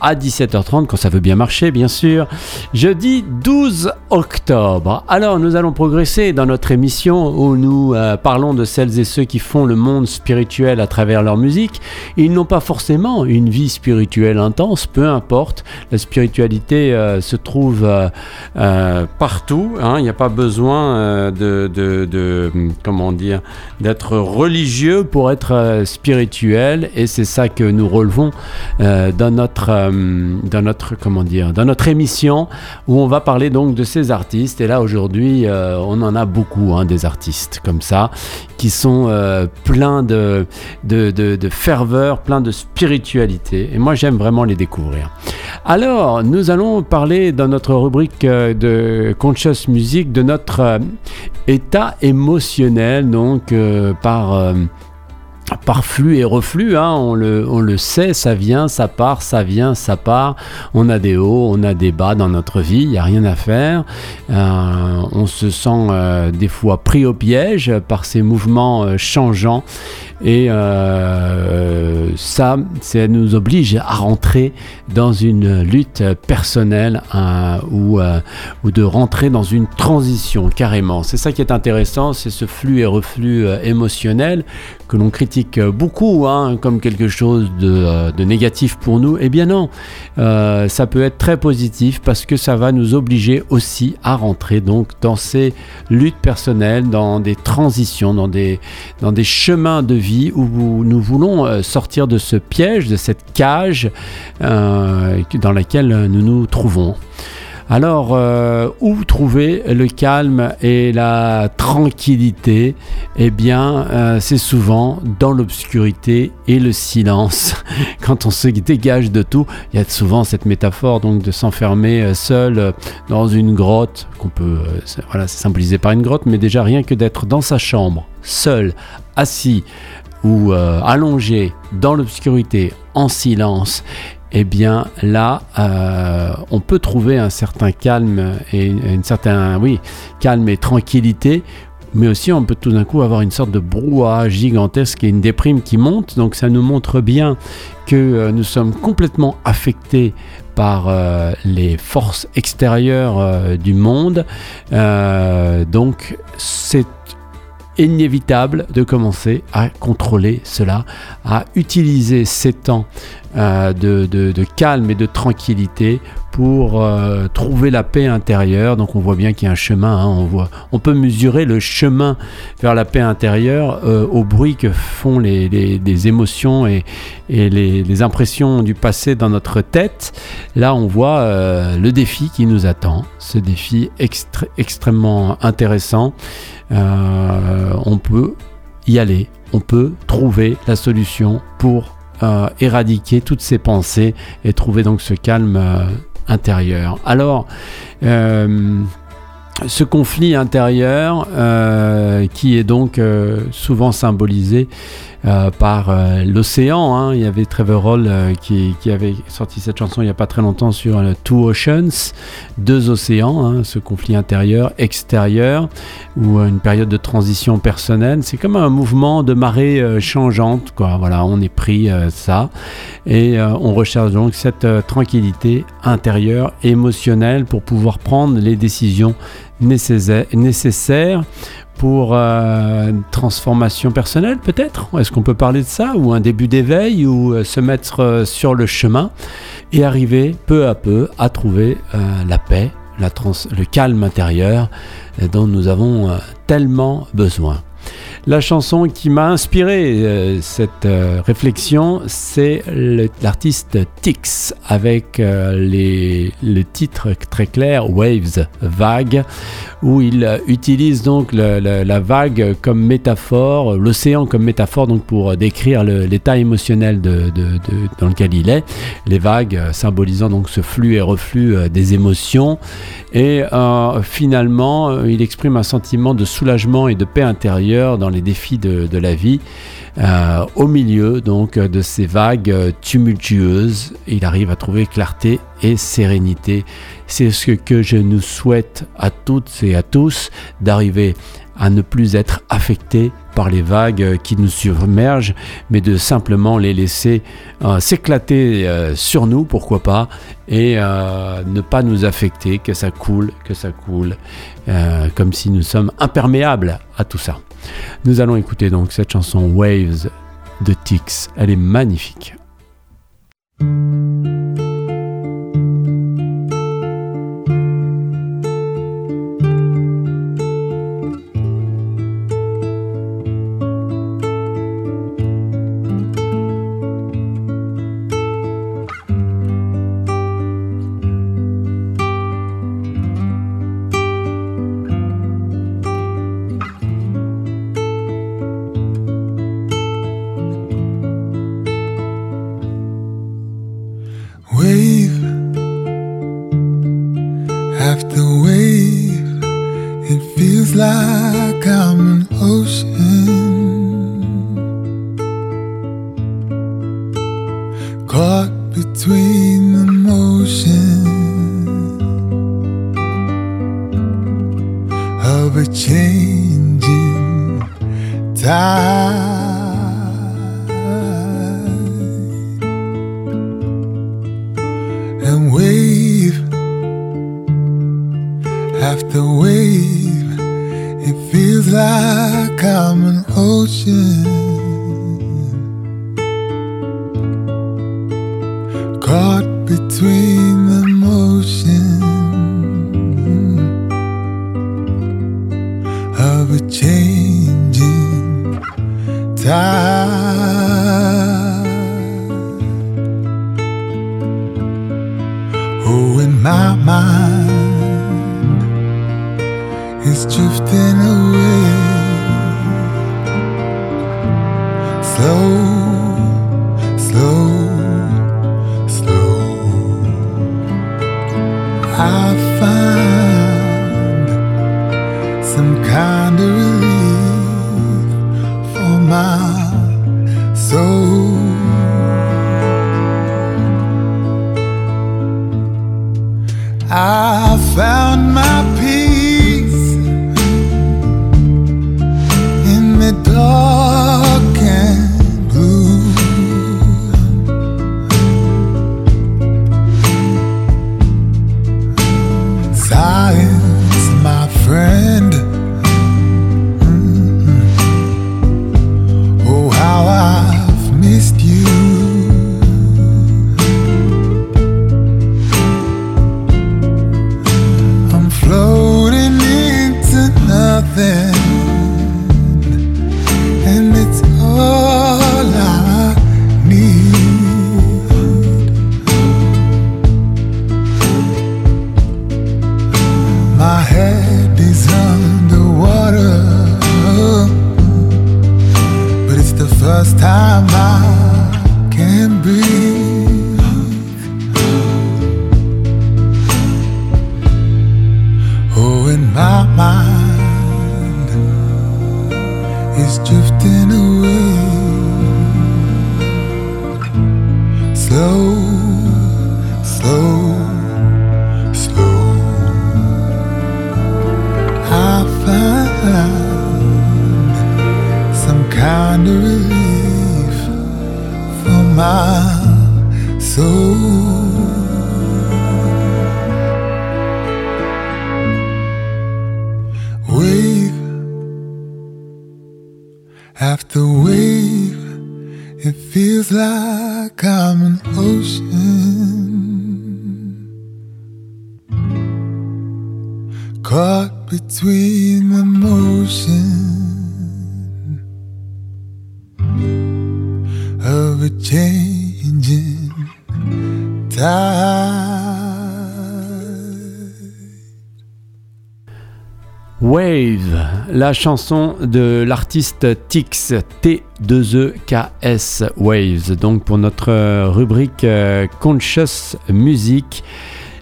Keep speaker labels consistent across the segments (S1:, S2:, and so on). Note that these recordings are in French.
S1: à 17h30 quand ça veut bien marcher bien sûr. Jeudi 12 octobre. Alors nous allons progresser dans notre émission où nous euh, parlons de celles et ceux qui font le monde spirituel à travers leur musique. Ils n'ont pas forcément une vie spirituelle intense, peu importe. La spiritualité euh, se trouve euh, partout. Hein. Il n'y a pas besoin de, comment dire d'être religieux pour être spirituel et c'est ça que nous relevons dans notre dans notre comment dire dans notre émission où on va parler donc de ces artistes et là aujourd'hui on en a beaucoup hein, des artistes comme ça qui sont euh, pleins de, de, ferveur, pleins de spiritualité. Et moi, j'aime vraiment les découvrir. Alors, nous allons parler dans notre rubrique euh, de Conscious Music de notre euh, état émotionnel, donc par par flux et reflux, hein, on, le, on, le, sait, ça vient, ça part, ça vient, ça part. On a des hauts, on a des bas dans notre vie, il n'y a rien à faire. Euh, on se sent euh, des fois pris au piège par ces mouvements euh, changeants et ça, ça nous oblige à rentrer dans une lutte personnelle ou, de rentrer dans une transition carrément. C'est ça qui est intéressant, c'est ce flux et reflux émotionnel que l'on critique beaucoup hein, comme quelque chose de, de, négatif pour nous. Eh bien non, ça peut être très positif parce que ça va nous obliger aussi à rentrer donc dans ces luttes personnelles, dans des transitions, dans des, dans des chemins de vie où nous voulons euh, sortir de ce piège, de cette cage euh, dans laquelle nous nous trouvons. Alors, euh, où trouver le calme et la tranquillité? Eh bien, c'est souvent dans l'obscurité et le silence. Quand on se dégage de tout, il y a souvent cette métaphore donc de s'enfermer seul dans une grotte, qu'on peut, voilà, par une grotte, mais déjà rien que d'être dans sa chambre, seul, assis, ou euh, allongé dans l'obscurité, en silence, eh bien là, euh, on peut trouver un certain calme et une certain, oui, calme et tranquillité. Mais aussi, on peut tout d'un coup avoir une sorte de brouhaha gigantesque et une déprime qui monte. Donc, ça nous montre bien que euh, nous sommes complètement affectés par les forces extérieures du monde. donc, c'est inévitable de commencer à contrôler cela, à utiliser ces temps euh, de, calme et de tranquillité pour euh, trouver la paix intérieure. Donc on voit bien qu'il y a un chemin, hein. on, voit, on peut mesurer le chemin vers la paix intérieure euh, au bruit que font les, émotions et, les, impressions du passé dans notre tête. Là on voit le défi qui nous attend, ce défi extrêmement intéressant. On peut y aller, on peut trouver la solution pour euh, éradiquer toutes ces pensées et trouver donc ce calme euh, intérieur. Alors, euh, ce conflit intérieur qui est donc souvent symbolisé euh, par euh, l'océan. Hein. Il y avait Trevor Hall euh, qui, avait sorti cette chanson il n'y a pas très longtemps sur Two Oceans, deux océans, hein, ce conflit intérieur, extérieur, ou une période de transition personnelle. C'est comme un mouvement de marée changeante. Voilà, on est pris ça et on recherche donc cette tranquillité intérieure, émotionnelle pour pouvoir prendre les décisions nécessaires pour euh, une transformation personnelle peut-être? Est-ce qu'on peut parler de ça Ou un début d'éveil ou euh, se mettre euh, sur le chemin et arriver peu à peu à trouver la paix, le calme intérieur dont nous avons tellement besoin? La chanson qui m'a inspiré euh, cette euh, réflexion, c'est l'artiste Tix avec euh, le titre très clair Waves, vague, où il utilise donc la vague comme métaphore, l'océan comme métaphore donc pour décrire l'état émotionnel dans lequel il est. Les vagues symbolisant donc ce flux et reflux des émotions. Et finalement, il exprime un sentiment de soulagement et de paix intérieure dans les défis de, la vie. Euh, au milieu donc de ces vagues tumultueuses, il arrive à trouver clarté et sérénité. C'est ce que je nous souhaite à toutes et à tous, d'arriver à ne plus être affectés par les vagues qui nous submergent, mais de simplement les laisser euh, s'éclater euh, sur nous, pourquoi pas, et euh, ne pas nous affecter, que ça coule, que ça coule, comme si nous sommes imperméables à tout ça. Nous allons écouter donc cette chanson Waves de Tix, elle est magnifique.
S2: Wave after wave, it feels like I'm an ocean caught between the motion of a changing tide. ocean caught between the motion of a change. I find some kind of relief for my soul. I found my peace. When my mind is drifting away. Slow, slow, slow. I find some kind of relief for my soul. After wave, it feels like I'm an ocean caught between the motion of a changing tide.
S1: Wave, la chanson de l'artiste Tix, T2EKS Waves. Donc pour notre rubrique euh, Conscious Music,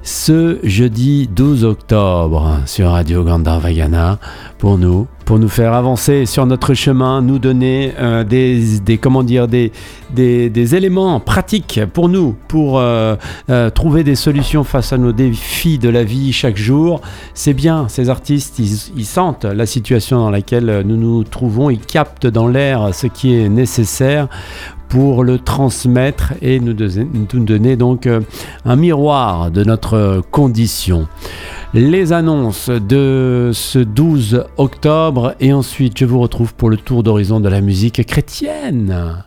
S1: ce jeudi 12 octobre sur Radio Gandharvagana, pour nous, pour nous faire avancer sur notre chemin, nous donner euh, des, comment dire, des, des, éléments pratiques pour nous, pour euh, euh, trouver des solutions face à nos défis de la vie chaque jour. C'est bien, ces artistes, ils, ils, sentent la situation dans laquelle nous nous trouvons, ils captent dans l'air ce qui est nécessaire pour le transmettre et nous, nous donner donc un miroir de notre condition. Les annonces de ce 12 octobre et ensuite je vous retrouve pour le tour d'horizon de la musique chrétienne.